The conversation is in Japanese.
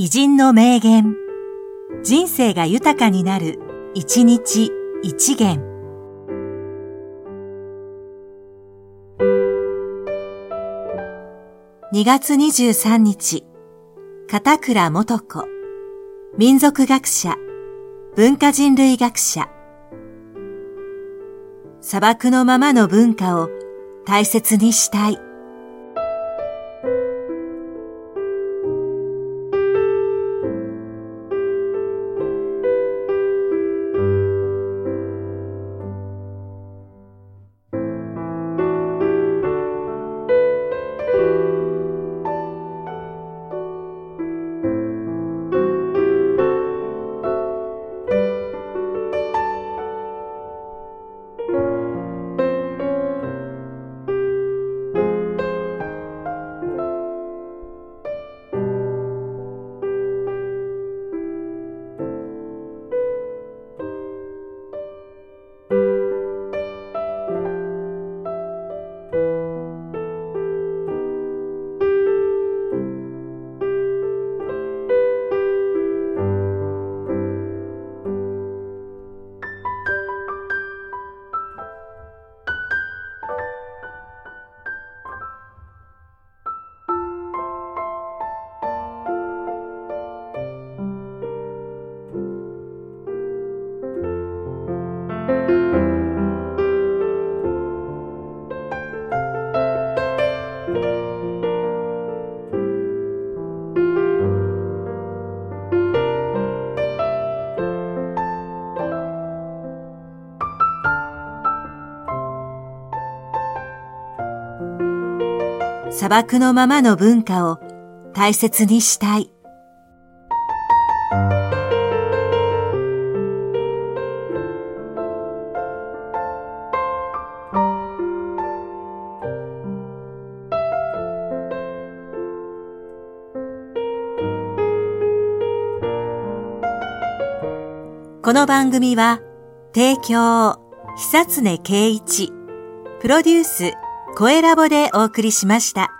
偉人の名言。人生が豊かになる、一日一元。2月23日、片倉元子。民族学者、文化人類学者。砂漠のままの文化を大切にしたい。砂漠のままの文化を大切にしたい。この番組は、提供、久常圭一、プロデュース、声ラボでお送りしました。